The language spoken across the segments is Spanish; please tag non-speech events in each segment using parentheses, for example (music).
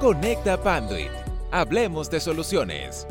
Conecta Panduit. Hablemos de soluciones.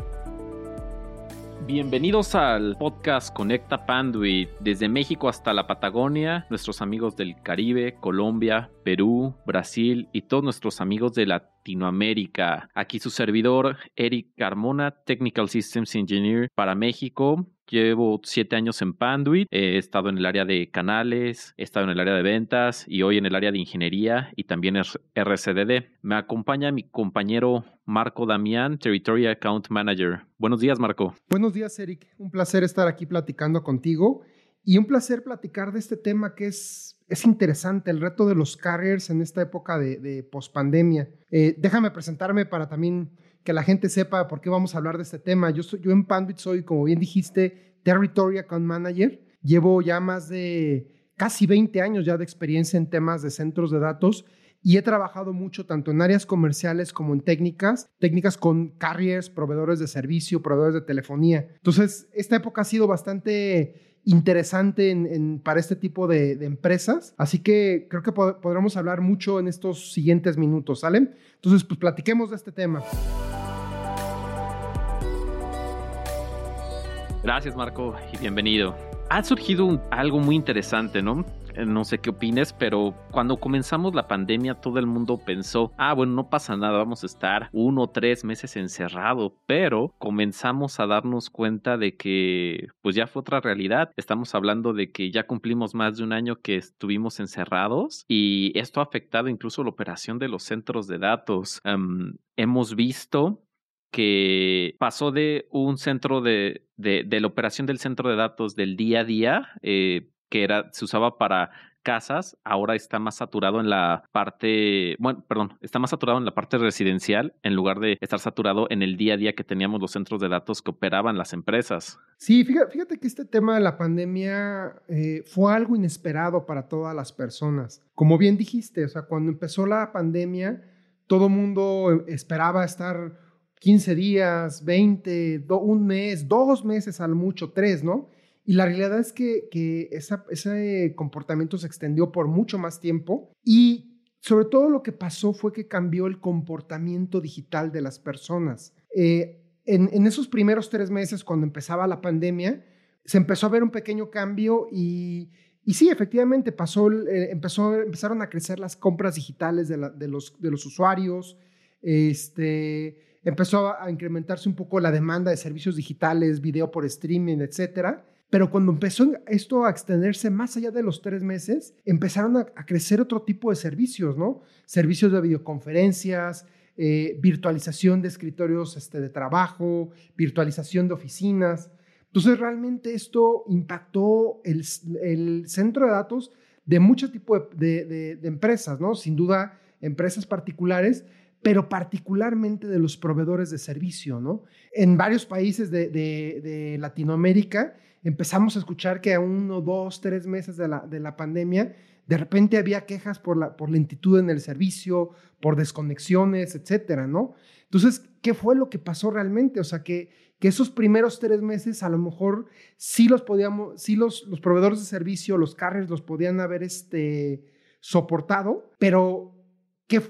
Bienvenidos al podcast Conecta Panduit. Desde México hasta la Patagonia, nuestros amigos del Caribe, Colombia, Perú, Brasil y todos nuestros amigos de Latinoamérica. Aquí su servidor, Eric Carmona, Technical Systems Engineer para México. Llevo siete años en Panduit, he estado en el área de canales, he estado en el área de ventas y hoy en el área de ingeniería y también RCDD. Me acompaña mi compañero Marco Damián, Territory Account Manager. Buenos días, Marco. Buenos días, Eric. Un placer estar aquí platicando contigo y un placer platicar de este tema que es, es interesante, el reto de los carriers en esta época de, de pospandemia. Eh, déjame presentarme para también que la gente sepa por qué vamos a hablar de este tema. Yo, soy, yo en Panduit soy, como bien dijiste, Territory Account Manager. Llevo ya más de casi 20 años ya de experiencia en temas de centros de datos y he trabajado mucho tanto en áreas comerciales como en técnicas, técnicas con carriers, proveedores de servicio, proveedores de telefonía. Entonces, esta época ha sido bastante interesante en, para este tipo de, empresas. Así que creo que podremos hablar mucho en estos siguientes minutos, ¿sale? Entonces, pues platiquemos de este tema. Gracias, Marco, y bienvenido. Ha surgido algo muy interesante, ¿no? Eh, no sé qué opines, pero cuando comenzamos la pandemia todo el mundo pensó, ah, bueno, no pasa nada, vamos a estar uno o tres meses encerrado, pero comenzamos a darnos cuenta de que pues ya fue otra realidad. Estamos hablando de que ya cumplimos más de un año que estuvimos encerrados y esto ha afectado incluso la operación de los centros de datos. hemos visto que pasó de un centro de, de, de, la operación del centro de datos del día a día, eh, que era, se usaba para casas, ahora está más saturado en la parte, bueno, perdón, está más saturado en la parte residencial en lugar de estar saturado en el día a día que teníamos los centros de datos que operaban las empresas. Sí, fíjate, fíjate que este tema de la pandemia eh, fue algo inesperado para todas las personas. Como bien dijiste, o sea, cuando empezó la pandemia, todo mundo esperaba estar 15 días, 20, un mes, dos meses al mucho, tres, ¿no? Y la realidad es que, ese comportamiento se extendió por mucho más tiempo y sobre todo lo que pasó fue que cambió el comportamiento digital de las personas. Eh, en, esos primeros tres meses, cuando empezaba la pandemia, se empezó a ver un pequeño cambio y, sí, efectivamente, pasó, eh, empezaron a crecer las compras digitales de, los, de los usuarios, este, empezó a incrementarse un poco la demanda de servicios digitales, video por streaming, etcétera. Pero cuando empezó esto a extenderse más allá de los tres meses, empezaron a, crecer otro tipo de servicios, ¿no? Servicios de videoconferencias, eh, virtualización de escritorios este, de trabajo, virtualización de oficinas. Entonces, realmente esto impactó el, centro de datos de muchos tipos de, empresas, ¿no? Sin duda, empresas particulares, pero particularmente de los proveedores de servicio, ¿no? En varios países de Latinoamérica, empezamos a escuchar que a uno, dos, tres meses de la, de la pandemia, de repente había quejas por, la, por lentitud en el servicio, por desconexiones, etcétera, ¿no? Entonces, ¿qué fue lo que pasó realmente? O sea, que, que esos primeros tres meses a lo mejor sí los podíamos, sí los, los proveedores de servicio, los carriers los podían haber este, soportado, pero ¿qué,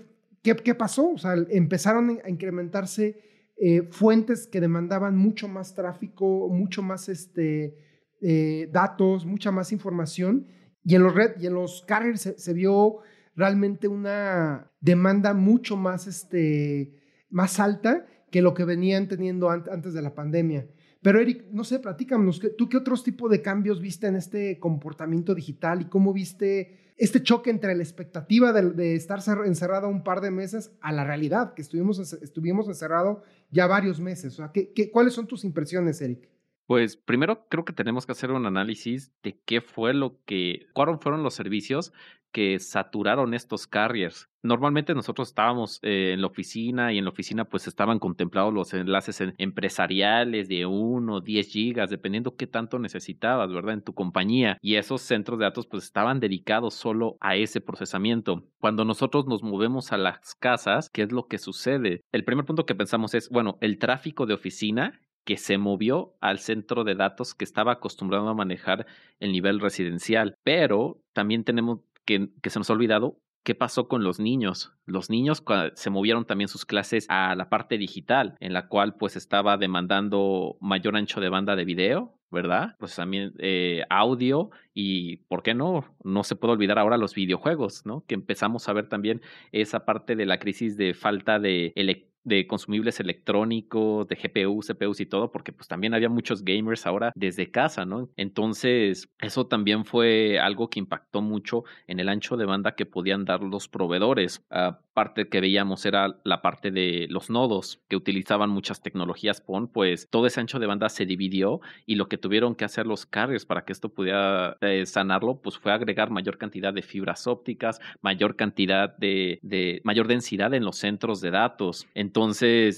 qué, pasó? O sea, empezaron a incrementarse eh, fuentes que demandaban mucho más tráfico, mucho más este, eh, datos, mucha más información. Y en los red y en los carriers se, vio realmente una demanda mucho más, este, más alta que lo que venían teniendo antes de la pandemia. Pero Eric, no sé, platícanos, ¿tú qué otros tipos de cambios viste en este comportamiento digital y cómo viste este choque entre la expectativa de, estar encerrado un par de meses a la realidad, que estuvimos, estuvimos encerrados ya varios meses. O sea, ¿qué, cuáles son tus impresiones, Eric? Pues primero creo que tenemos que hacer un análisis de qué fue lo que, cuáles fueron los servicios que saturaron estos carriers. Normalmente nosotros estábamos eh, en la oficina y en la oficina pues estaban contemplados los enlaces empresariales de 1 10 gigas, dependiendo qué tanto necesitabas, ¿verdad? En tu compañía. Y esos centros de datos pues estaban dedicados solo a ese procesamiento. Cuando nosotros nos movemos a las casas, ¿qué es lo que sucede? El primer punto que pensamos es, bueno, el tráfico de oficina que se movió al centro de datos que estaba acostumbrado a manejar el nivel residencial. Pero también tenemos que, se nos ha olvidado ¿Qué pasó con los niños? Los niños se movieron también sus clases a la parte digital, en la cual pues estaba demandando mayor ancho de banda de video, ¿verdad? Pues también eh, audio y, ¿por qué no? No se puede olvidar ahora los videojuegos, ¿no? Que empezamos a ver también esa parte de la crisis de falta de electricidad de consumibles electrónicos, de GPU, CPUs y todo, porque pues también había muchos gamers ahora desde casa, ¿no? Entonces, eso también fue algo que impactó mucho en el ancho de banda que podían dar los proveedores. Aparte que veíamos era la parte de los nodos que utilizaban muchas tecnologías PON, pues todo ese ancho de banda se dividió y lo que tuvieron que hacer los carriers para que esto pudiera eh, sanarlo, pues fue agregar mayor cantidad de fibras ópticas, mayor cantidad de, de mayor densidad en los centros de datos. Entonces,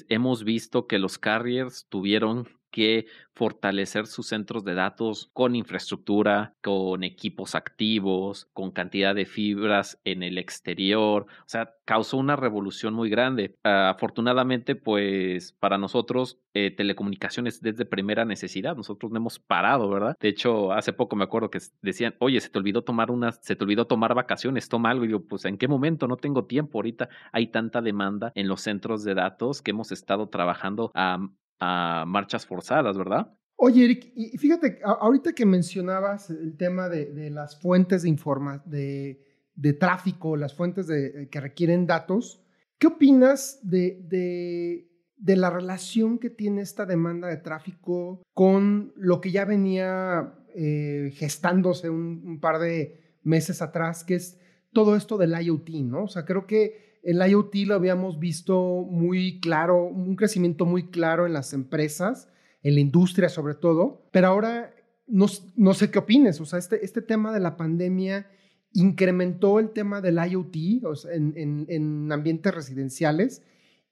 hemos visto que los carriers tuvieron que fortalecer sus centros de datos con infraestructura, con equipos activos, con cantidad de fibras en el exterior. O sea, causó una revolución muy grande. afortunadamente, pues para nosotros, eh, telecomunicaciones desde primera necesidad. Nosotros no hemos parado, ¿verdad? De hecho, hace poco me acuerdo que decían, oye, se te olvidó tomar unas, se te olvidó tomar vacaciones, toma algo. Y yo, pues, ¿en qué momento? No tengo tiempo. Ahorita hay tanta demanda en los centros de datos que hemos estado trabajando a a marchas forzadas, ¿verdad? Oye, Eric, y fíjate, ahorita que mencionabas el tema de, las fuentes de, informa de, de, tráfico, las fuentes de, que requieren datos, ¿qué opinas de, de, la relación que tiene esta demanda de tráfico con lo que ya venía eh, gestándose un, un, par de meses atrás, que es todo esto del IoT, ¿no? O sea, creo que el IoT lo habíamos visto muy claro, un crecimiento muy claro en las empresas, en la industria sobre todo, pero ahora no, no sé qué opines, o sea, este, este tema de la pandemia incrementó el tema del IoT en, ambientes residenciales.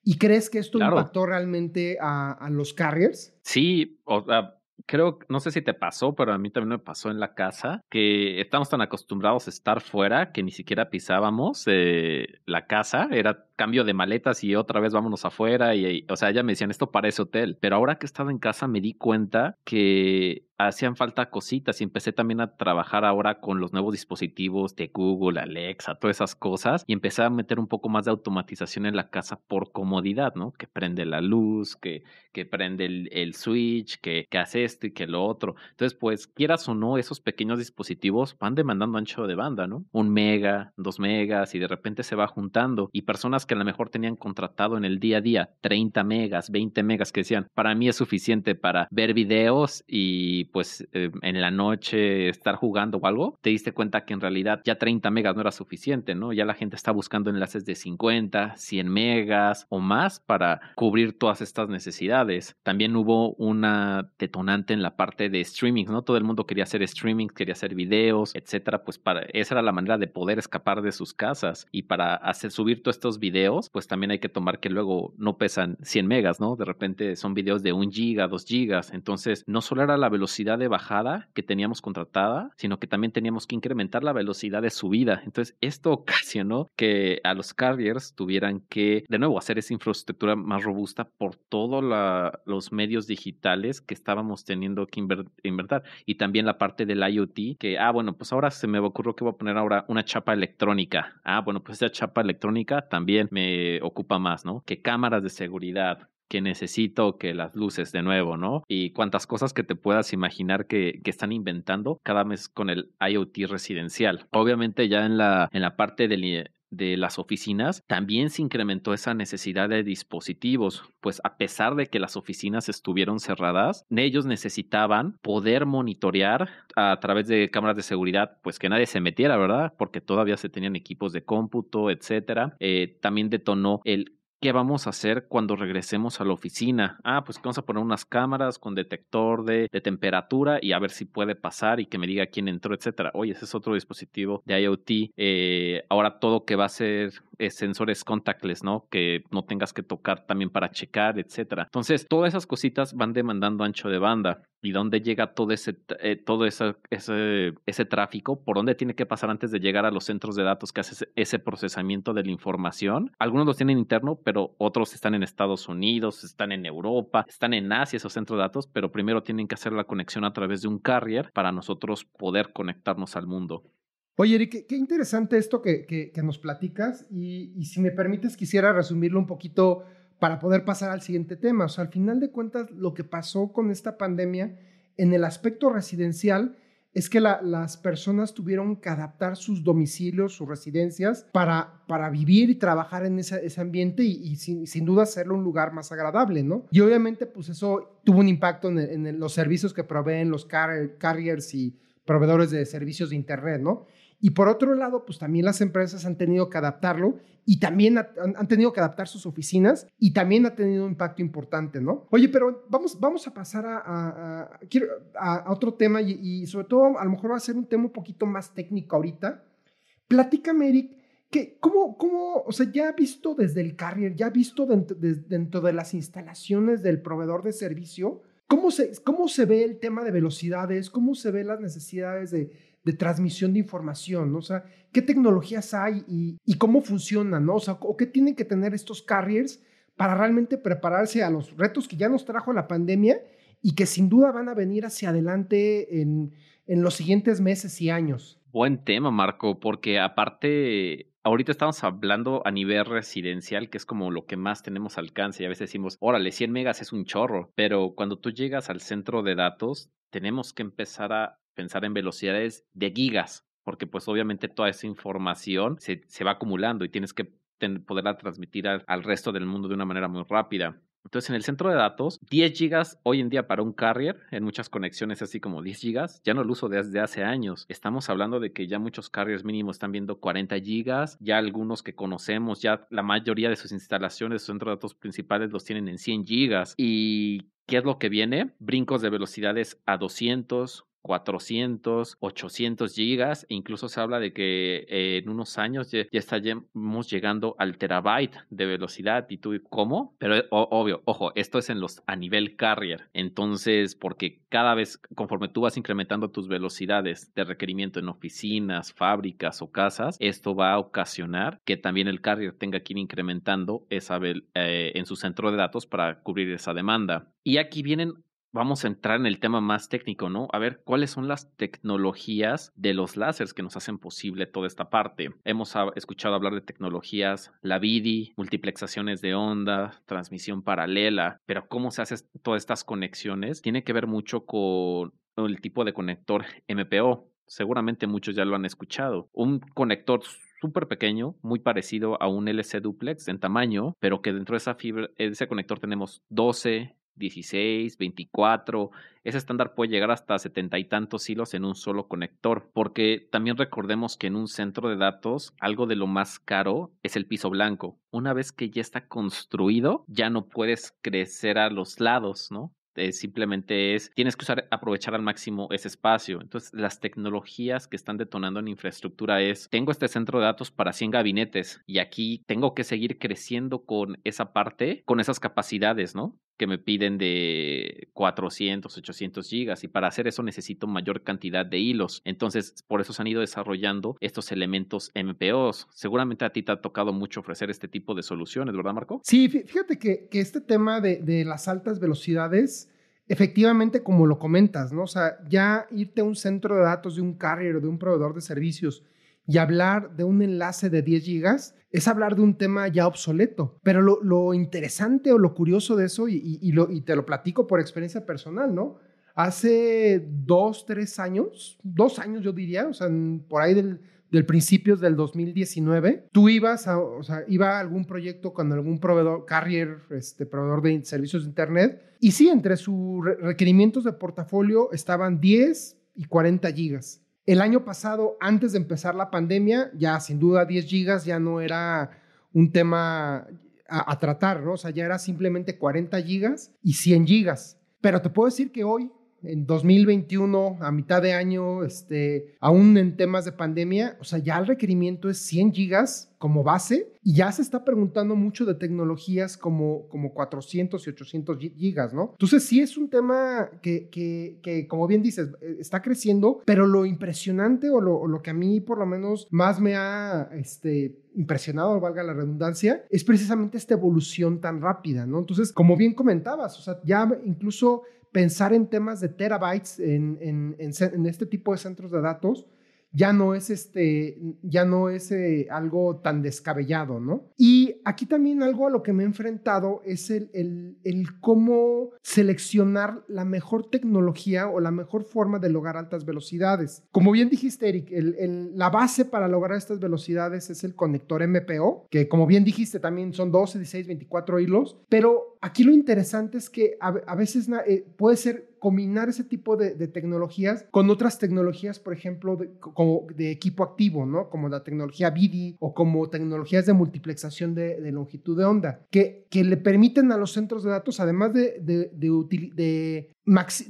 ¿Y crees que esto impactó realmente a, a, los carriers? Sí, o sea, creo, no sé si te pasó, pero a mí también me pasó en la casa, que estamos tan acostumbrados a estar fuera que ni siquiera pisábamos eh, la casa, era cambio de maletas y otra vez vámonos afuera y, o sea, ya me decían, esto parece hotel, pero ahora que he estado en casa me di cuenta que hacían falta cositas y empecé también a trabajar ahora con los nuevos dispositivos de Google, Alexa, todas esas cosas y empecé a meter un poco más de automatización en la casa por comodidad, ¿no? Que prende la luz, que, que prende el, el switch, que, que, hace esto y que lo otro. Entonces, pues, quieras o no, esos pequeños dispositivos van demandando ancho de banda, ¿no? Un mega, dos megas y de repente se va juntando y personas que a lo mejor tenían contratado en el día a día 30 megas, 20 megas que decían, para mí es suficiente para ver videos y pues eh, en la noche estar jugando o algo, te diste cuenta que en realidad ya 30 megas no era suficiente, ¿no? Ya la gente está buscando enlaces de 50, 100 megas o más para cubrir todas estas necesidades. También hubo una detonante en la parte de streaming, ¿no? Todo el mundo quería hacer streaming, quería hacer videos, etcétera, pues para esa era la manera de poder escapar de sus casas y para hacer subir todos estos videos, pues también hay que tomar que luego no pesan 100 megas, ¿no? De repente son videos de 1 giga, 2 gigas, entonces no solo era la velocidad de bajada que teníamos contratada, sino que también teníamos que incrementar la velocidad de subida. Entonces, esto (laughs) ocasionó que a los carriers tuvieran que, de nuevo, hacer esa infraestructura más robusta por todos los medios digitales que estábamos teniendo que invertir. Y también la parte del IoT, que, ah, bueno, pues ahora se me ocurrió que voy a poner ahora una chapa electrónica. Ah, bueno, pues esa chapa electrónica también me ocupa más, ¿no? Que cámaras de seguridad, que necesito que las luces de nuevo, ¿no? Y cuántas cosas que te puedas imaginar que, que, están inventando cada mes con el IoT residencial. Obviamente ya en la, en la parte del, de las oficinas, también se incrementó esa necesidad de dispositivos, pues a pesar de que las oficinas estuvieron cerradas, ellos necesitaban poder monitorear a través de cámaras de seguridad, pues que nadie se metiera, ¿verdad? Porque todavía se tenían equipos de cómputo, etcétera. Eh, también detonó el ¿Qué vamos a hacer cuando regresemos a la oficina? Ah, pues vamos a poner unas cámaras con detector de, temperatura y a ver si puede pasar y que me diga quién entró, etcétera. Oye, ese es otro dispositivo de IoT. Eh, ahora todo que va a ser eh, sensores contactless, ¿no? Que no tengas que tocar también para checar, etcétera. Entonces, todas esas cositas van demandando ancho de banda. ¿Y dónde llega todo ese, eh, todo ese, ese, tráfico? ¿Por dónde tiene que pasar antes de llegar a los centros de datos que hace ese procesamiento de la información? Algunos los tienen interno, pero otros están en Estados Unidos, están en Europa, están en Asia esos centros de datos, pero primero tienen que hacer la conexión a través de un carrier para nosotros poder conectarnos al mundo. Oye, Eric, qué, interesante esto que, nos platicas y, si me permites quisiera resumirlo un poquito para poder pasar al siguiente tema. O sea, al final de cuentas, lo que pasó con esta pandemia en el aspecto residencial es que las personas tuvieron que adaptar sus domicilios, sus residencias, para, para vivir y trabajar en ese, ambiente y, sin, duda hacerlo un lugar más agradable, ¿no? Y obviamente, pues eso tuvo un impacto en, los servicios que proveen los carriers y proveedores de servicios de Internet, ¿no? Y por otro lado, pues también las empresas han tenido que adaptarlo y también han, tenido que adaptar sus oficinas y también ha tenido un impacto importante, ¿no? Oye, pero vamos, vamos a pasar a, a, otro tema y, sobre todo a lo mejor va a ser un tema un poquito más técnico ahorita. Platícame, Eric, que, ¿cómo, ¿cómo, o sea, ya visto desde el carrier, ya visto dentro de, dentro de las instalaciones del proveedor de servicio, ¿cómo se, ¿cómo se ve el tema de velocidades? ¿Cómo se ve las necesidades de de transmisión de información, ¿no? O sea, ¿qué tecnologías hay y, cómo funcionan, ¿no? O sea, ¿o qué tienen que tener estos carriers para realmente prepararse a los retos que ya nos trajo la pandemia y que sin duda van a venir hacia adelante en, en los siguientes meses y años? Buen tema, Marco, porque aparte ahorita estamos hablando a nivel residencial, que es como lo que más tenemos alcance. Y a veces decimos, órale, 100 megas es un chorro. Pero cuando tú llegas al centro de datos, tenemos que empezar a pensar en velocidades de gigas, porque pues obviamente toda esa información se, se va acumulando y tienes que poderla transmitir al, al resto del mundo de una manera muy rápida. Entonces, en el centro de datos, 10 gigas hoy en día para un carrier, en muchas conexiones así como 10 gigas, ya no lo uso desde hace años. Estamos hablando de que ya muchos carriers mínimos están viendo 40 gigas, ya algunos que conocemos, ya la mayoría de sus instalaciones, sus centros de datos principales los tienen en 100 gigas. ¿Y qué es lo que viene? Brincos de velocidades a 200, 400, 800 gigas, e incluso se habla de que en unos años ya, estaremos llegando al terabyte de velocidad y tú, ¿cómo? Pero eh, obvio, ojo, esto es en los a nivel carrier, entonces porque cada vez conforme tú vas incrementando tus velocidades de requerimiento en oficinas, fábricas o casas, esto va a ocasionar que también el carrier tenga que ir incrementando esa eh, en su centro de datos para cubrir esa demanda. Y aquí vienen vamos a entrar en el tema más técnico, ¿no? A ver, ¿cuáles son las tecnologías de los láseres que nos hacen posible toda esta parte? Hemos escuchado hablar de tecnologías, la BIDI, multiplexaciones de onda, transmisión paralela, pero ¿cómo se hacen todas estas conexiones? Tiene que ver mucho con el tipo de conector MPO. Seguramente muchos ya lo han escuchado. Un conector súper pequeño, muy parecido a un LC duplex en tamaño, pero que dentro de esa fibra, ese conector tenemos 12, 16, 24. Ese estándar puede llegar hasta setenta y tantos hilos en un solo conector, porque también recordemos que en un centro de datos algo de lo más caro es el piso blanco. Una vez que ya está construido, ya no puedes crecer a los lados, ¿no? Eh, simplemente es, tienes que usar, aprovechar al máximo ese espacio. Entonces, las tecnologías que están detonando en infraestructura es, tengo este centro de datos para 100 gabinetes y aquí tengo que seguir creciendo con esa parte, con esas capacidades, ¿no? Que me piden de 400, 800 gigas y para hacer eso necesito mayor cantidad de hilos. Entonces, por eso se han ido desarrollando estos elementos MPOs. Seguramente a ti te ha tocado mucho ofrecer este tipo de soluciones, ¿verdad, Marco? Sí, fíjate que, este tema de, de, las altas velocidades, efectivamente, como lo comentas, ¿no? O sea, ya irte a un centro de datos de un carrier o de un proveedor de servicios y hablar de un enlace de 10 gigas es hablar de un tema ya obsoleto. Pero lo, interesante o lo curioso de eso, y, y, te lo platico por experiencia personal, ¿no? Hace dos, tres años, dos años yo diría, o sea, por ahí del, del principios del 2019, tú ibas a, o sea, iba algún proyecto con algún proveedor, carrier, este, proveedor de servicios de Internet, y sí, entre sus requerimientos de portafolio estaban 10 y 40 gigas. El año pasado, antes de empezar la pandemia, ya sin duda 10 gigas ya no era un tema a, tratar, ¿no? O sea, ya era simplemente 40 gigas y 100 gigas. Pero te puedo decir que hoy, en 2021, a mitad de año, este, aún en temas de pandemia, o sea, ya el requerimiento es 100 gigas como base y ya se está preguntando mucho de tecnologías como, como 400 y 800 gigas, ¿no? Entonces sí es un tema que, que, que como bien dices, eh, está creciendo, pero lo impresionante o lo, lo, que a mí por lo menos más me ha este, impresionado, valga la redundancia, es precisamente esta evolución tan rápida, ¿no? Entonces, como bien comentabas, o sea, ya incluso pensar en temas de terabytes en, en, en, este tipo de centros de datos, ya no es este, ya no es eh, algo tan descabellado, ¿no? Y aquí también algo a lo que me he enfrentado es el, el, el cómo seleccionar la mejor tecnología o la mejor forma de lograr altas velocidades. Como bien dijiste, Eric, el, la base para lograr estas velocidades es el conector MPO, que como bien dijiste también son 12, 16, 24 hilos, pero aquí lo interesante es que a, veces eh, puede ser combinar ese tipo de, tecnologías con otras tecnologías, por ejemplo, de, como de equipo activo, ¿no? Como la tecnología BIDI o como tecnologías de multiplexación de, longitud de onda, que, le permiten a los centros de datos, además de, de, de,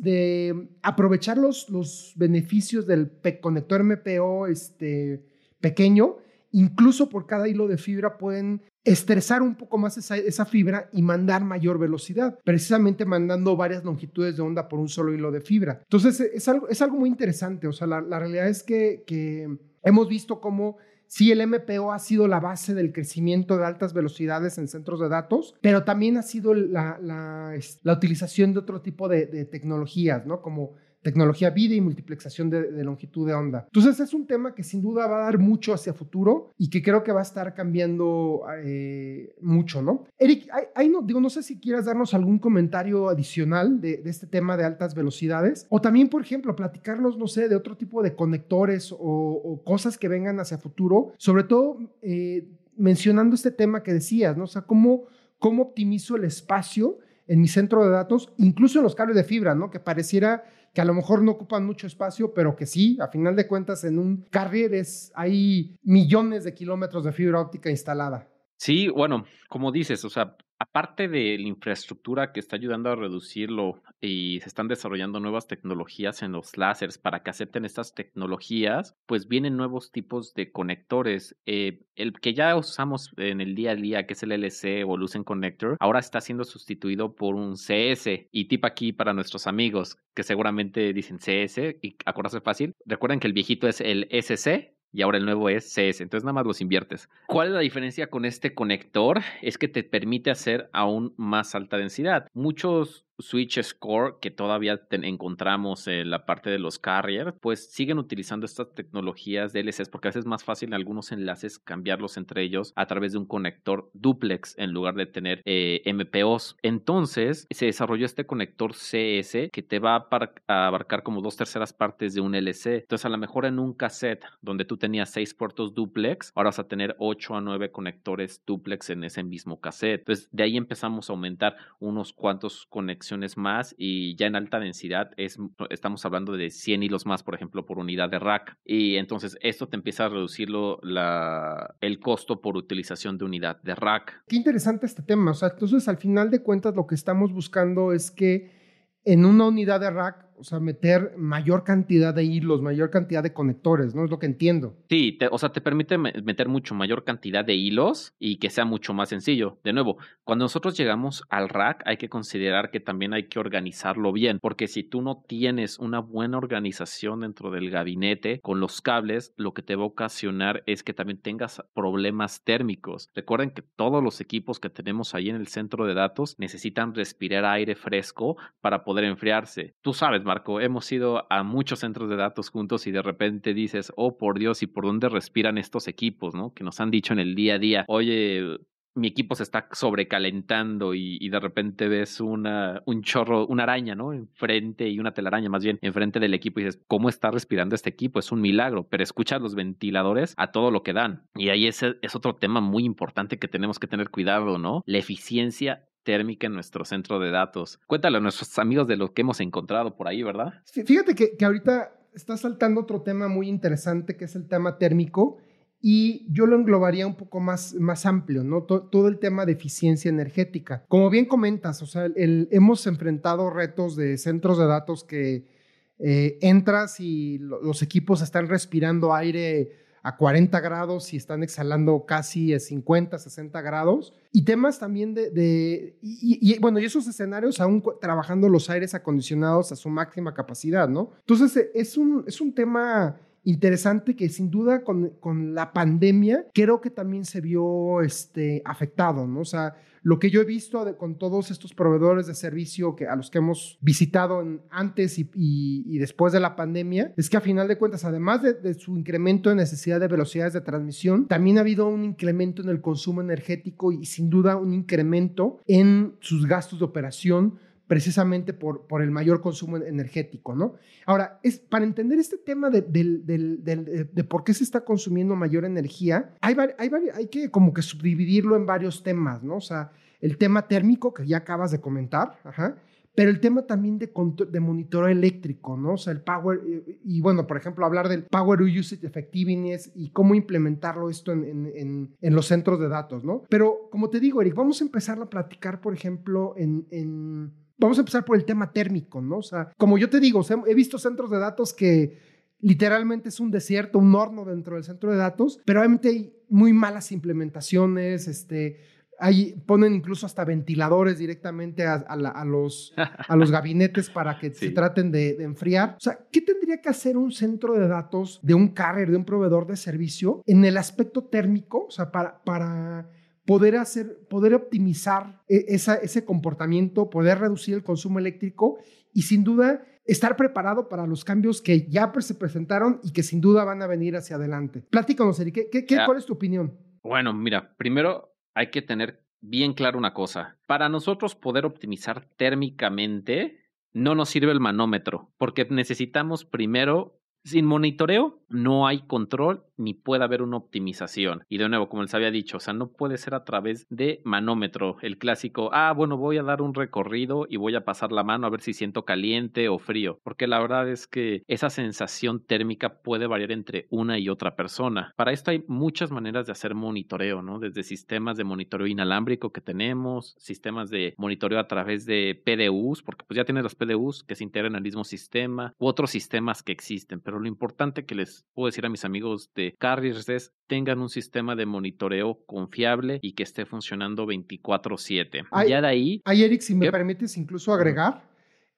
de aprovechar los, los beneficios del conector MPO este, pequeño, incluso por cada hilo de fibra pueden estresar un poco más esa, fibra y mandar mayor velocidad, precisamente mandando varias longitudes de onda por un solo hilo de fibra. Entonces, es algo, es algo muy interesante. O sea, la, realidad es que, que hemos visto cómo Sí, el MPO ha sido la base del crecimiento de altas velocidades en centros de datos, pero también ha sido la, la, utilización de otro tipo de, de, tecnologías, ¿no? Como tecnología vida y multiplexación de, longitud de onda. Entonces es un tema que sin duda va a dar mucho hacia futuro y que creo que va a estar cambiando eh, mucho, ¿no? Eric, ahí no, digo, no sé si quieras darnos algún comentario adicional de, este tema de altas velocidades o también, por ejemplo, platicarnos, no sé, de otro tipo de conectores o, cosas que vengan hacia futuro, sobre todo eh, mencionando este tema que decías, ¿no? O sea, cómo, cómo optimizo el espacio en mi centro de datos, incluso en los cables de fibra, ¿no? Que pareciera que a lo mejor no ocupan mucho espacio, pero que sí, a final de cuentas, en un carrier hay millones de kilómetros de fibra óptica instalada. Sí, bueno, como dices, o sea, aparte de la infraestructura que está ayudando a reducirlo y se están desarrollando nuevas tecnologías en los láseres para que acepten estas tecnologías, pues vienen nuevos tipos de conectores. Eh, el que ya usamos en el día a día, que es el LC o Lucent Connector, ahora está siendo sustituido por un CS. Y tip aquí para nuestros amigos que seguramente dicen CS y acordarse fácil, recuerden que el viejito es el SC y ahora el nuevo es CS, entonces nada más los inviertes. ¿Cuál es la diferencia con este conector? Es que te permite hacer aún más alta densidad. Muchos Switch Score que todavía encontramos en la parte de los carriers, pues siguen utilizando estas tecnologías de LCs porque a veces es más fácil en algunos enlaces cambiarlos entre ellos a través de un conector duplex en lugar de tener eh, MPOs. Entonces se desarrolló este conector CS que te va a, abarcar como dos terceras partes de un LC. Entonces a lo mejor en un cassette donde tú tenías seis puertos duplex, ahora vas a tener ocho a nueve conectores duplex en ese mismo cassette. Entonces de ahí empezamos a aumentar unos cuantos conexiones más y ya en alta densidad es, estamos hablando de 100 hilos más, por ejemplo, por unidad de rack. Y entonces esto te empieza a reducir la, el costo por utilización de unidad de rack. Qué interesante este tema. O sea, entonces al final de cuentas lo que estamos buscando es que en una unidad de rack o sea, meter mayor cantidad de hilos, mayor cantidad de conectores, ¿no? Es lo que entiendo. Sí, o sea, te permite meter mucho mayor cantidad de hilos y que sea mucho más sencillo. De nuevo, cuando nosotros llegamos al rack hay que considerar que también hay que organizarlo bien, porque si tú no tienes una buena organización dentro del gabinete con los cables, lo que te va a ocasionar es que también tengas problemas térmicos. Recuerden que todos los equipos que tenemos ahí en el centro de datos necesitan respirar aire fresco para poder enfriarse. Tú sabes, Marco, hemos ido a muchos centros de datos juntos y de repente dices, oh por Dios, ¿y por dónde respiran estos equipos, no? Que nos han dicho en el día a día, oye, mi equipo se está sobrecalentando y, de repente ves una, un chorro, una araña, ¿no? Enfrente y una telaraña más bien enfrente del equipo y dices, ¿cómo está respirando este equipo? Es un milagro, pero escuchas los ventiladores a todo lo que dan. Y ahí ese es otro tema muy importante que tenemos que tener cuidado, ¿no? La eficiencia térmica en nuestro centro de datos. Cuéntale a nuestros amigos de lo que hemos encontrado por ahí, ¿verdad? Fíjate que, que ahorita está saltando otro tema muy interesante que es el tema térmico y yo lo englobaría un poco más, más amplio, ¿no? Todo, el tema de eficiencia energética. Como bien comentas, o sea, el, hemos enfrentado retos de centros de datos que eh, entras y los equipos están respirando aire a 40 grados y están exhalando casi a 50, 60 grados. Y temas también de, y, bueno, y esos escenarios aún trabajando los aires acondicionados a su máxima capacidad, ¿no? Entonces, es un, es un tema interesante que sin duda con, con, la pandemia creo que también se vio este, afectado, ¿no? O sea, lo que yo he visto con todos estos proveedores de servicio que, a los que hemos visitado antes y, y, después de la pandemia es que a final de cuentas, además de, de su incremento en necesidad de velocidades de transmisión, también ha habido un incremento en el consumo energético y sin duda un incremento en sus gastos de operación precisamente por, por el mayor consumo energético, ¿no? Ahora, es, para entender este tema de, de, por qué se está consumiendo mayor energía, hay, hay, hay que como que subdividirlo en varios temas, ¿no? O sea, el tema térmico que ya acabas de comentar, ajá, pero el tema también de, de monitoreo eléctrico, ¿no? O sea, el power, y, bueno, por ejemplo, hablar del Power Usage Effectiveness y cómo implementarlo esto en, en, en, los centros de datos, ¿no? Pero como te digo, Eric, vamos a empezar a platicar, por ejemplo, en vamos a empezar por el tema térmico, ¿no? O sea, como yo te digo, he visto centros de datos que literalmente es un desierto, un horno dentro del centro de datos, pero obviamente hay muy malas implementaciones, este, hay, ponen incluso hasta ventiladores directamente a, los, a los gabinetes para que (laughs) se traten de, de, enfriar. O sea, ¿qué tendría que hacer un centro de datos de un carrier, de un proveedor de servicio en el aspecto térmico? O sea, para, para poder hacer, poder optimizar e, esa, ese comportamiento, poder reducir el consumo eléctrico y sin duda estar preparado para los cambios que ya se presentaron y que sin duda van a venir hacia adelante. Platícanos, Eric, ¿qué, qué, ¿cuál es tu opinión? Bueno, mira, primero hay que tener bien claro una cosa. Para nosotros poder optimizar térmicamente, no nos sirve el manómetro, porque necesitamos primero sin monitoreo no hay control ni puede haber una optimización. Y de nuevo, como les había dicho, o sea, no puede ser a través de manómetro, el clásico, ah, bueno, voy a dar un recorrido y voy a pasar la mano a ver si siento caliente o frío, porque la verdad es que esa sensación térmica puede variar entre una y otra persona. Para esto hay muchas maneras de hacer monitoreo, ¿no? Desde sistemas de monitoreo inalámbrico que tenemos, sistemas de monitoreo a través de PDUs, porque pues ya tienes los PDUs que se integran al mismo sistema, u otros sistemas que existen, pero lo importante que les puedo decir a mis amigos de carriers tengan un sistema de monitoreo confiable y que esté funcionando 24/7. Ya de ahí... Hay, Eric, si me permites incluso agregar,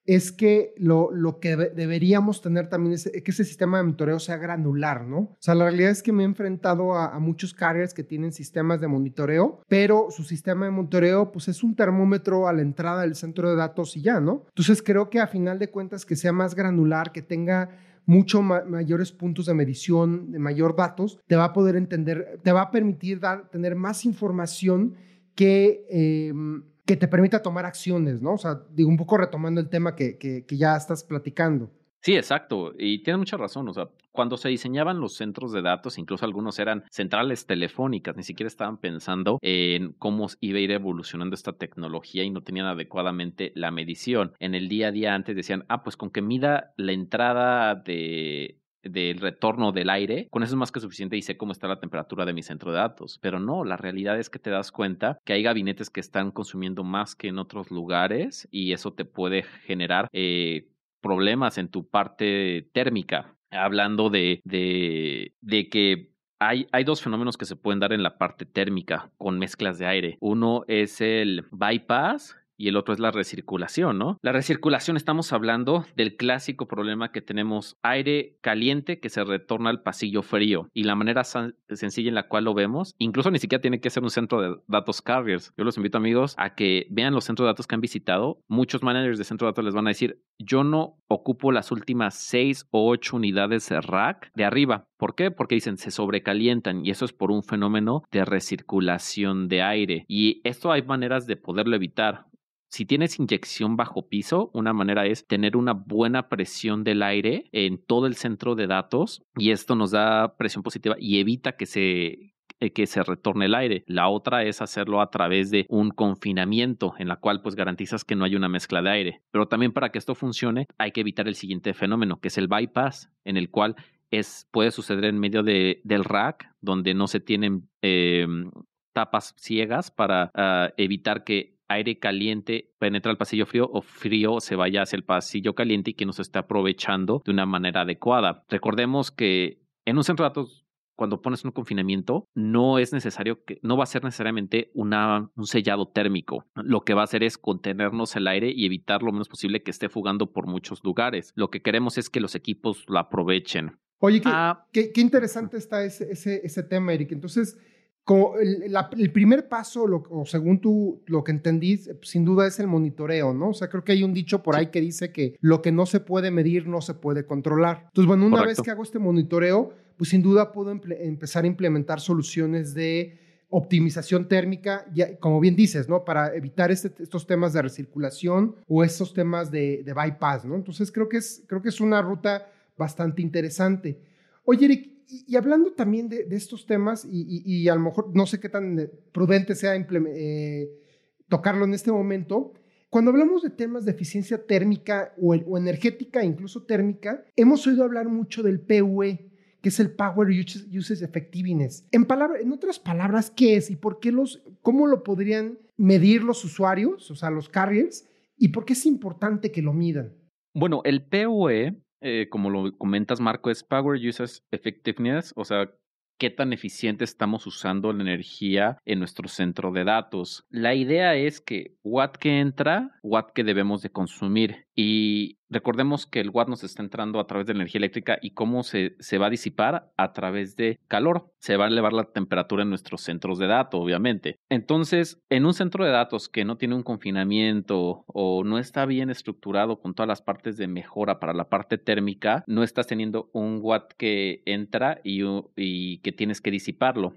es que lo, lo que deberíamos tener también es que ese sistema de monitoreo sea granular, ¿no? O sea, la realidad es que me he enfrentado a, a, muchos carriers que tienen sistemas de monitoreo, pero su sistema de monitoreo pues es un termómetro a la entrada del centro de datos y ya, ¿no? Entonces creo que a final de cuentas que sea más granular, que tenga mucho mayores puntos de medición, de mayor datos, te va a poder entender, te va a permitir dar, tener más información que, em, que te permita tomar acciones, ¿no? O sea, digo, un poco retomando el tema que, que, que ya estás platicando. Sí, exacto. Y tiene mucha razón. O sea, cuando se diseñaban los centros de datos, incluso algunos eran centrales telefónicas, ni siquiera estaban pensando en cómo iba a ir evolucionando esta tecnología y no tenían adecuadamente la medición. En el día a día antes decían, ah, pues con que mida la entrada de del retorno del aire, con eso es más que suficiente y sé cómo está la temperatura de mi centro de datos. Pero no, la realidad es que te das cuenta que hay gabinetes que están consumiendo más que en otros lugares y eso te puede generar eh, problemas en tu parte térmica. Hablando de, de, que hay, hay, dos fenómenos que se pueden dar en la parte térmica con mezclas de aire. Uno es el bypass, y el otro es la recirculación, ¿no? La recirculación estamos hablando del clásico problema que tenemos aire caliente que se retorna al pasillo frío y la manera sencilla en la cual lo vemos, incluso ni siquiera tiene que ser un centro de datos carriers. Yo los invito amigos a que vean los centros de datos que han visitado. Muchos managers de centro de datos les van a decir, yo no ocupo las últimas seis o ocho unidades de rack de arriba. ¿Por qué? Porque dicen se sobrecalientan y eso es por un fenómeno de recirculación de aire. Y esto hay maneras de poderlo evitar. Si tienes inyección bajo piso, una manera es tener una buena presión del aire en todo el centro de datos y esto nos da presión positiva y evita que se eh, que se retorne el aire. La otra es hacerlo a través de un confinamiento en la cual pues garantizas que no hay una mezcla de aire. Pero también para que esto funcione hay que evitar el siguiente fenómeno que es el bypass en el cual es, puede suceder en medio de, del rack donde no se tienen em, tapas ciegas para ah, evitar que aire caliente penetra el pasillo frío o frío se vaya hacia el pasillo caliente y que no se esté aprovechando de una manera adecuada. Recordemos que en un centro de datos cuando pones un confinamiento, no es necesario que, no va a ser necesariamente una, un sellado térmico. Lo que va a hacer es contenernos el aire y evitar lo menos posible que esté fugando por muchos lugares. Lo que queremos es que los equipos lo aprovechen. Oye, qué, ah. qué, interesante está ese, ese, ese tema, Eric. Entonces, como el, primer paso, o según tú lo que entendí, sin duda es el monitoreo, ¿no? O sea, creo que hay un dicho por ahí que dice que lo que no se puede medir no se puede controlar. Entonces, bueno, una vez que hago este monitoreo, pues sin duda puedo empezar a implementar soluciones de optimización térmica, ya, como bien dices, ¿no? Para evitar este, estos temas de recirculación o estos temas de, de, bypass, ¿no? Entonces creo que, es, creo que es una ruta bastante interesante. Oye, Eric, y, hablando también de, estos temas, y, a lo mejor no sé qué tan prudente sea eh, tocarlo en este momento, cuando hablamos de temas de eficiencia térmica o, o, energética, incluso térmica, hemos oído hablar mucho del PUE, que es el Power Usage Effectiveness. En, en otras palabras, ¿qué es y por qué los, cómo lo podrían medir los usuarios, o sea, los carriers, y por qué es importante que lo midan? Bueno, el PUE, eh, como lo comentas, Marco, es Power Usage Effectiveness, o sea, qué tan eficiente estamos usando la energía en nuestro centro de datos. La idea es que watt que entra, watt que debemos de consumir. Y recordemos que el watt nos está entrando a través de energía eléctrica y cómo se, se va a disipar a través de calor. Se va a elevar la temperatura en nuestros centros de datos, obviamente. Entonces, en un centro de datos que no tiene un confinamiento o no está bien estructurado con todas las partes de mejora para la parte térmica, no estás teniendo un watt que entra y, y que tienes que disiparlo.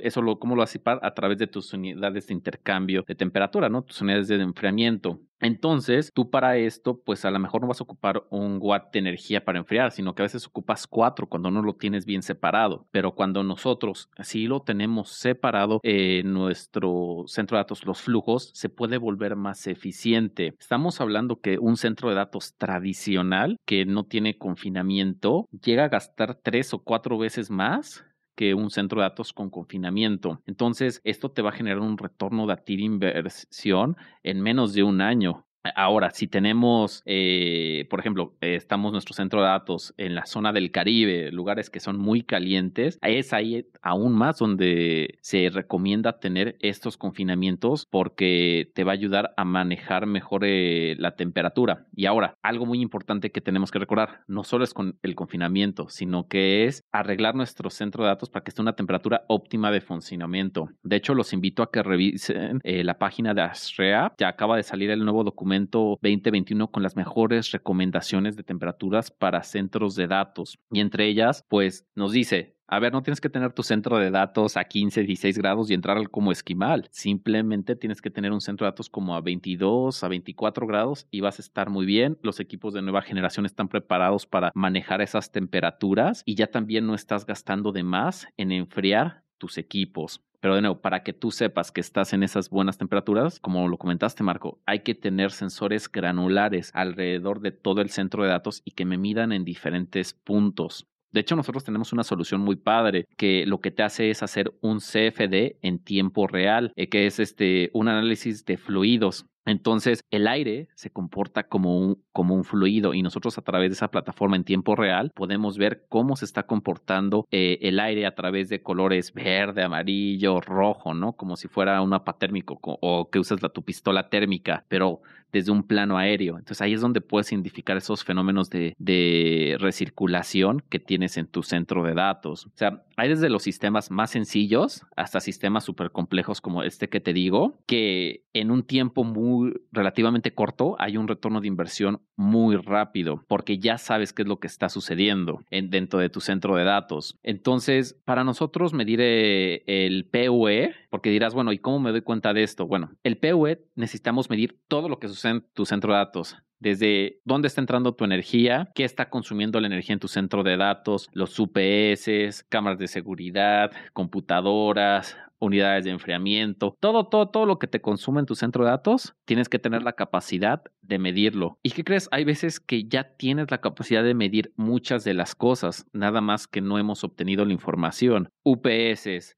Eso lo, ¿cómo lo vas a través de tus unidades de intercambio de temperatura, ¿no? Tus unidades de enfriamiento. Entonces, tú para esto, pues a lo mejor no vas a ocupar un watt de energía para enfriar, sino que a veces ocupas cuatro cuando no lo tienes bien separado. Pero cuando nosotros sí lo tenemos separado en nuestro centro de datos, los flujos, se puede volver más eficiente. Estamos hablando que un centro de datos tradicional que no tiene confinamiento llega a gastar tres o cuatro veces más que un centro de datos con confinamiento. Entonces, esto te va a generar un retorno de inversión en menos de un año. Ahora, si tenemos, eh, por ejemplo, estamos nuestro centro de datos en la zona del Caribe, lugares que son muy calientes, es ahí aún más donde se recomienda tener estos confinamientos porque te va a ayudar a manejar mejor eh, la temperatura. Y ahora, algo muy importante que tenemos que recordar, no solo es con el confinamiento, sino que es arreglar nuestro centro de datos para que esté una temperatura óptima de funcionamiento. De hecho, los invito a que revisen eh, la página de Astrea, ya acaba de salir el nuevo documento 2021 con las mejores recomendaciones de temperaturas para centros de datos. Y entre ellas, pues nos dice, a ver, no tienes que tener tu centro de datos a 15, 16 grados y entrar como esquimal. Simplemente tienes que tener un centro de datos como a 22, a 24 grados y vas a estar muy bien. Los equipos de nueva generación están preparados para manejar esas temperaturas y ya también no estás gastando de más en enfriar tus equipos. Pero de nuevo, para que tú sepas que estás en esas buenas temperaturas, como lo comentaste, Marco, hay que tener sensores granulares alrededor de todo el centro de datos y que me midan en diferentes puntos. De hecho, nosotros tenemos una solución muy padre que lo que te hace es hacer un CFD en tiempo real, eh, que es este un análisis de fluidos. Entonces, el aire se comporta como un, como un fluido y nosotros a través de esa plataforma en tiempo real podemos ver cómo se está comportando eh, el aire a través de colores verde, amarillo, rojo, ¿no? Como si fuera un mapa térmico o que usas la, tu pistola térmica, pero desde un plano aéreo. Entonces ahí es donde puedes identificar esos fenómenos de, de recirculación que tienes en tu centro de datos. O sea, hay desde los sistemas más sencillos hasta sistemas súper complejos como este que te digo, que en un tiempo muy relativamente corto hay un retorno de inversión muy rápido porque ya sabes qué es lo que está sucediendo en, dentro de tu centro de datos. Entonces, para nosotros medir eh, el PUE, porque dirás, bueno, ¿y cómo me doy cuenta de esto? Bueno, el PUE necesitamos medir todo lo que sucede en tu centro de datos desde dónde está entrando tu energía, qué está consumiendo la energía en tu centro de datos, los UPS, cámaras de seguridad, computadoras, unidades de enfriamiento, todo, todo, todo lo que te consume en tu centro de datos, tienes que tener la capacidad de medirlo. ¿Y qué crees? Hay veces que ya tienes la capacidad de medir muchas de las cosas, nada más que no hemos obtenido la información. UPS,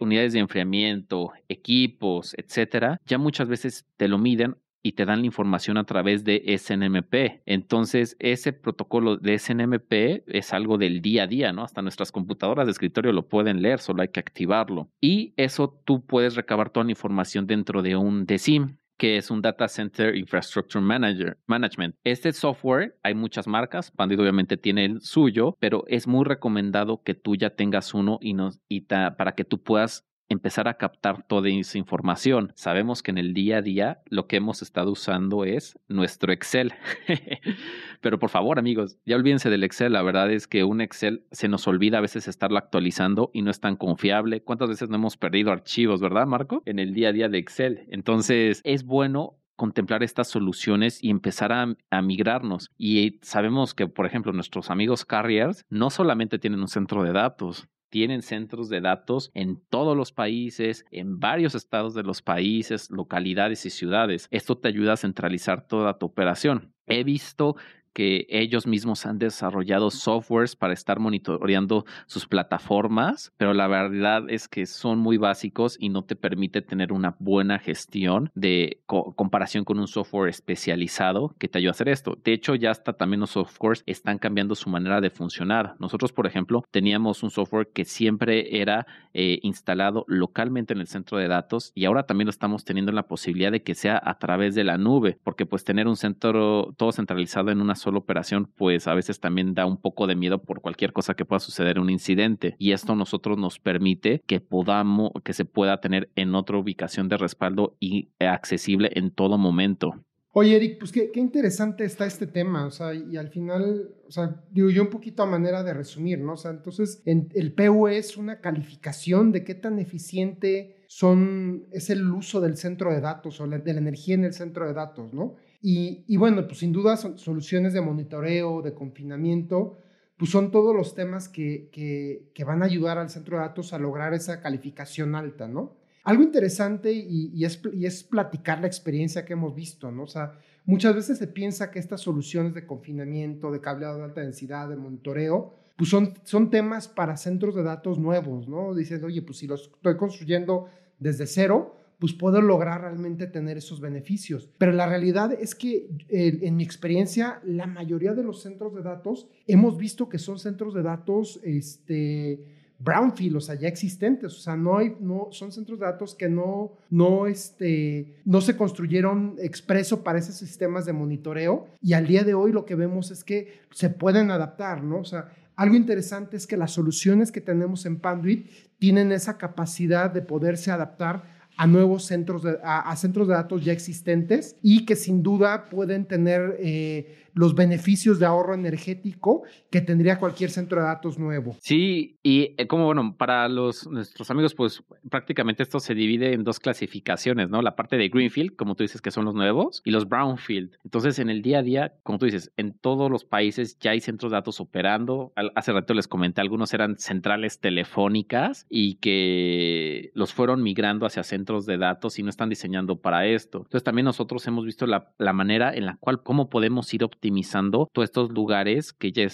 unidades de enfriamiento, equipos, etcétera, ya muchas veces te lo miden y te dan la información a través de SNMP. Entonces, ese protocolo de SNMP es algo del día a día, ¿no? Hasta nuestras computadoras de escritorio lo pueden leer, solo hay que activarlo. Y eso tú puedes recabar toda la información dentro de un DSIM. que es un Data Center Infrastructure Manager, Management. Este software, hay muchas marcas, Pandit obviamente tiene el suyo, pero es muy recomendado que tú ya tengas uno y, nos, y para que tú puedas empezar a captar toda esa información. Sabemos que en el día a día lo que hemos estado usando es nuestro Excel. (laughs) Pero por favor, amigos, ya olvídense del Excel. La verdad es que un Excel se nos olvida a veces estarlo actualizando y no es tan confiable. ¿Cuántas veces no hemos perdido archivos, verdad, Marco? En el día a día de Excel. Entonces, es bueno contemplar estas soluciones y empezar a, a, migrarnos. Y sabemos que, por ejemplo, nuestros amigos carriers no solamente tienen un centro de datos, tienen centros de datos en todos los países, en varios estados de los países, localidades y ciudades. Esto te ayuda a centralizar toda tu operación. He visto que ellos mismos han desarrollado softwares para estar monitoreando sus plataformas, pero la verdad es que son muy básicos y no te permite tener una buena gestión de comparación con un software especializado que te ayude a hacer esto. De hecho, ya hasta también los softwares están cambiando su manera de funcionar. Nosotros, por ejemplo, teníamos un software que siempre era eh, instalado localmente en el centro de datos y ahora también lo estamos teniendo la posibilidad de que sea a través de la nube, porque pues tener un centro todo centralizado en una sola operación, pues a veces también da un poco de miedo por cualquier cosa que pueda suceder un incidente. Y esto a nosotros nos permite que podamos, que se pueda tener en otra ubicación de respaldo y accesible en todo momento. Oye, Eric, pues qué, interesante está este tema, o sea, y al final, o sea, digo yo un poquito a manera de resumir, ¿no? O sea, entonces el PU es una calificación de qué tan eficiente son, es el uso del centro de datos o de la energía en el centro de datos, ¿no? Y, bueno, pues sin duda son soluciones de monitoreo, de confinamiento, pues son todos los temas que, que, van a ayudar al centro de datos a lograr esa calificación alta, ¿no? Algo interesante y, es, y, es, platicar la experiencia que hemos visto, ¿no? O sea, muchas veces se piensa que estas soluciones de confinamiento, de cableado de alta densidad, de monitoreo, pues son, son temas para centros de datos nuevos, ¿no? Dicen, oye, pues si los estoy construyendo desde cero, pues puedo lograr realmente tener esos beneficios. Pero la realidad es que en mi experiencia, la mayoría de los centros de datos hemos visto que son centros de datos, este, brownfield, o sea, ya existentes, o sea, no hay, no, son centros de datos que no, no, este, no se construyeron expreso para esos sistemas de monitoreo y al día de hoy lo que vemos es que se pueden adaptar, ¿no? O sea, algo interesante es que las soluciones que tenemos en Panduit tienen esa capacidad de poderse adaptar a nuevos centros de, a, centros de datos ya existentes y que sin duda pueden tener eh, los beneficios de ahorro energético que tendría cualquier centro de datos nuevo. Sí, y eh, como bueno, para los nuestros amigos, pues prácticamente esto se divide en dos clasificaciones, ¿no? La parte de Greenfield, como tú dices, que son los nuevos, y los Brownfield. Entonces, en el día a día, como tú dices, en todos los países ya hay centros de datos operando. Hace rato les comenté, algunos eran centrales telefónicas y que los fueron migrando hacia centros de datos y no están diseñando para esto. Entonces, también nosotros hemos visto la, la manera en la cual, cómo podemos ir optimizando optimizando todos estos lugares que ya,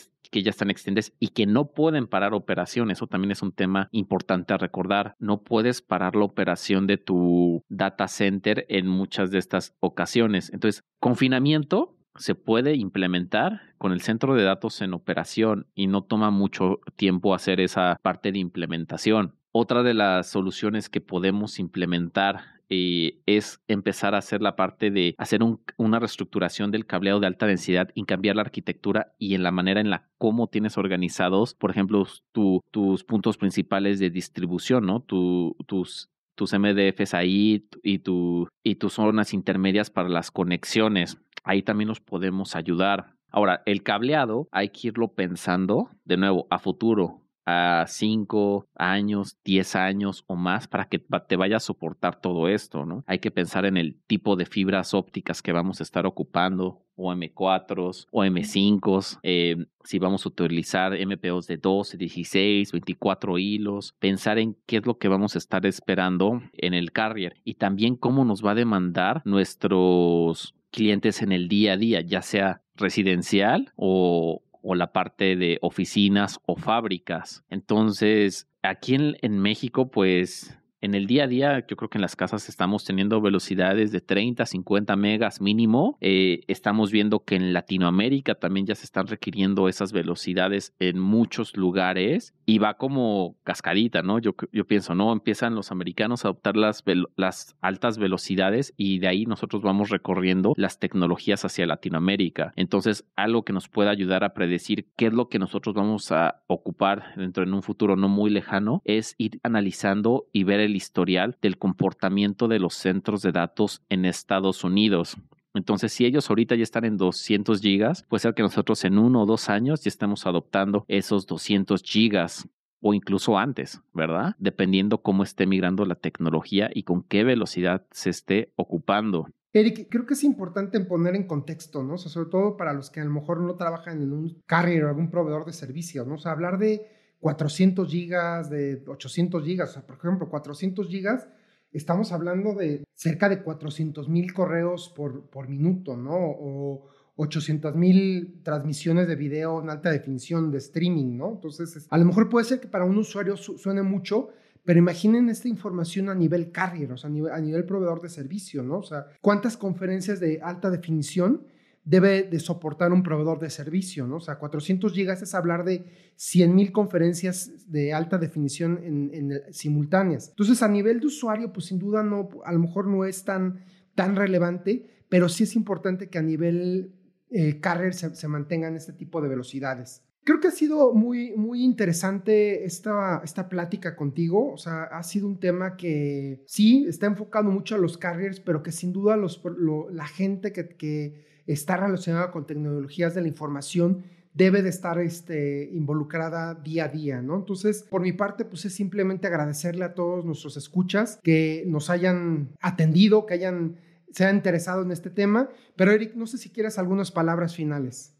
están extendidos y que no pueden parar operaciones. Eso también es un tema importante a recordar. No puedes parar la operación de tu data center en muchas de estas ocasiones. Entonces, confinamiento se puede implementar con el centro de datos en operación y no toma mucho tiempo hacer esa parte de implementación. Otra de las soluciones que podemos implementar eh, es empezar a hacer la parte de hacer una reestructuración del cableado de alta densidad y cambiar la arquitectura y en la manera en la cómo tienes organizados, por ejemplo, tus puntos principales de distribución, tus MDFs ahí y, y tus zonas intermedias para las conexiones. Ahí también nos podemos ayudar. Ahora, el cableado hay que irlo pensando de nuevo a futuro a 5 años, 10 años o más para que te vaya a soportar todo esto, ¿no? Hay que pensar en el tipo de fibras ópticas que vamos a estar ocupando, o M4s o M5s, eh, si vamos a utilizar MPOs de 12, 16, 24 hilos, pensar en qué es lo que vamos a estar esperando en el carrier y también cómo nos va a demandar nuestros clientes en el día a día, ya sea residencial o, o la parte de oficinas o fábricas. Entonces, aquí en, México, pues en el día a día, yo creo que en las casas estamos teniendo velocidades de 30, 50 megas mínimo. Eh, estamos viendo que en Latinoamérica también ya se están requiriendo esas velocidades en muchos lugares y va como cascadita, ¿no? Yo, yo pienso, ¿no? Empiezan los americanos a adoptar las, las altas velocidades y de ahí nosotros vamos recorriendo las tecnologías hacia Latinoamérica. Entonces, algo que nos pueda ayudar a predecir qué es lo que nosotros vamos a ocupar dentro de un futuro no muy lejano es ir analizando y ver el historial del comportamiento de los centros de datos en Estados Unidos. Entonces, si ellos ahorita ya están en 200 gigas, puede ser que nosotros en uno o dos años ya estemos adoptando esos 200 gigas o incluso antes, ¿verdad? Dependiendo cómo esté migrando la tecnología y con qué velocidad se esté ocupando. Eric, creo que es importante poner en contexto, ¿no? O sea, sobre todo para los que a lo mejor no trabajan en un carrier o algún proveedor de servicios, ¿no? O sea, hablar de 400 gigas, de 800 gigas, o sea, por ejemplo, 400 gigas, estamos hablando de cerca de 400 mil correos por, por minuto, ¿no? O 800 mil transmisiones de video en alta definición de streaming, ¿no? Entonces, a lo mejor puede ser que para un usuario suene mucho, pero imaginen esta información a nivel carrier, o sea, a nivel, proveedor de servicio, ¿no? O sea, ¿cuántas conferencias de alta definición debe de soportar un proveedor de servicio, ¿no? O sea, 400 gigas es hablar de 100 mil conferencias de alta definición en, simultáneas. Entonces, a nivel de usuario, pues sin duda no, a lo mejor no es tan, tan relevante, pero sí es importante que a nivel eh, carrier se, se mantengan este tipo de velocidades. Creo que ha sido muy, muy interesante esta, esta plática contigo. O sea, ha sido un tema que sí está enfocado mucho a los carriers, pero que sin duda los, la gente que, que, está relacionada con tecnologías de la información debe de estar este, involucrada día a día, ¿no? Entonces, por mi parte, pues es simplemente agradecerle a todos nuestros escuchas que nos hayan atendido, que hayan, se hayan interesado en este tema. Pero Eric, no sé si quieres algunas palabras finales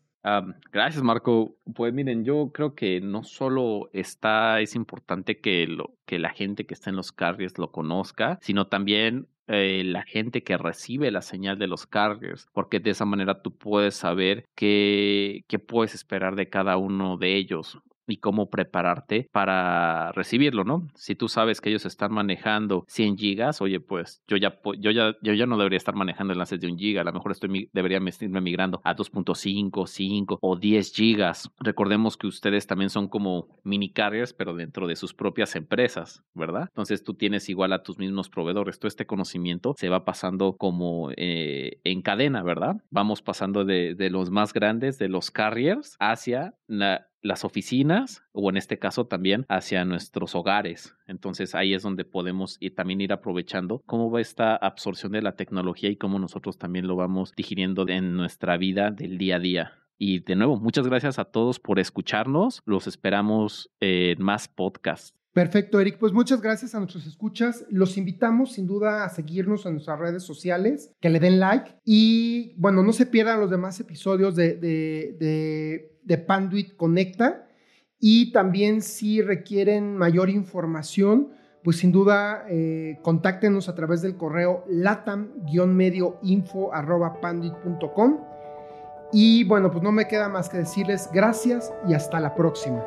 gracias, Marco. Pues miren, yo creo que no solo está, es importante que, lo, que la gente que está en los carriers lo conozca, sino también eh, la gente que recibe la señal de los carriers, porque de esa manera tú puedes saber qué, qué puedes esperar de cada uno de ellos y cómo prepararte para recibirlo, ¿no? Si tú sabes que ellos están manejando 100 gigas, oye, pues yo ya, yo ya, yo ya no debería estar manejando enlaces de un giga, a lo mejor estoy, debería irme migrando a 2.5, 5 o 10 gigas. Recordemos que ustedes también son como mini carriers, pero dentro de sus propias empresas, ¿verdad? Entonces tú tienes igual a tus mismos proveedores. Todo este conocimiento se va pasando como eh, en cadena, ¿verdad? Vamos pasando de, de los más grandes, de los carriers, hacia la, las oficinas o en este caso también hacia nuestros hogares. Entonces ahí es donde podemos ir, también ir aprovechando cómo va esta absorción de la tecnología y cómo nosotros también lo vamos digiriendo en nuestra vida del día a día. Y de nuevo, muchas gracias a todos por escucharnos. Los esperamos en más podcasts. Perfecto, Eric. Pues muchas gracias a nuestros escuchas. Los invitamos sin duda a seguirnos en nuestras redes sociales, que le den like y bueno, no se pierdan los demás episodios de, de, de, Panduit Conecta y también si requieren mayor información, pues sin duda eh, contáctenos a través del correo latam-medioinfo.panduit.com y bueno, pues no me queda más que decirles gracias y hasta la próxima.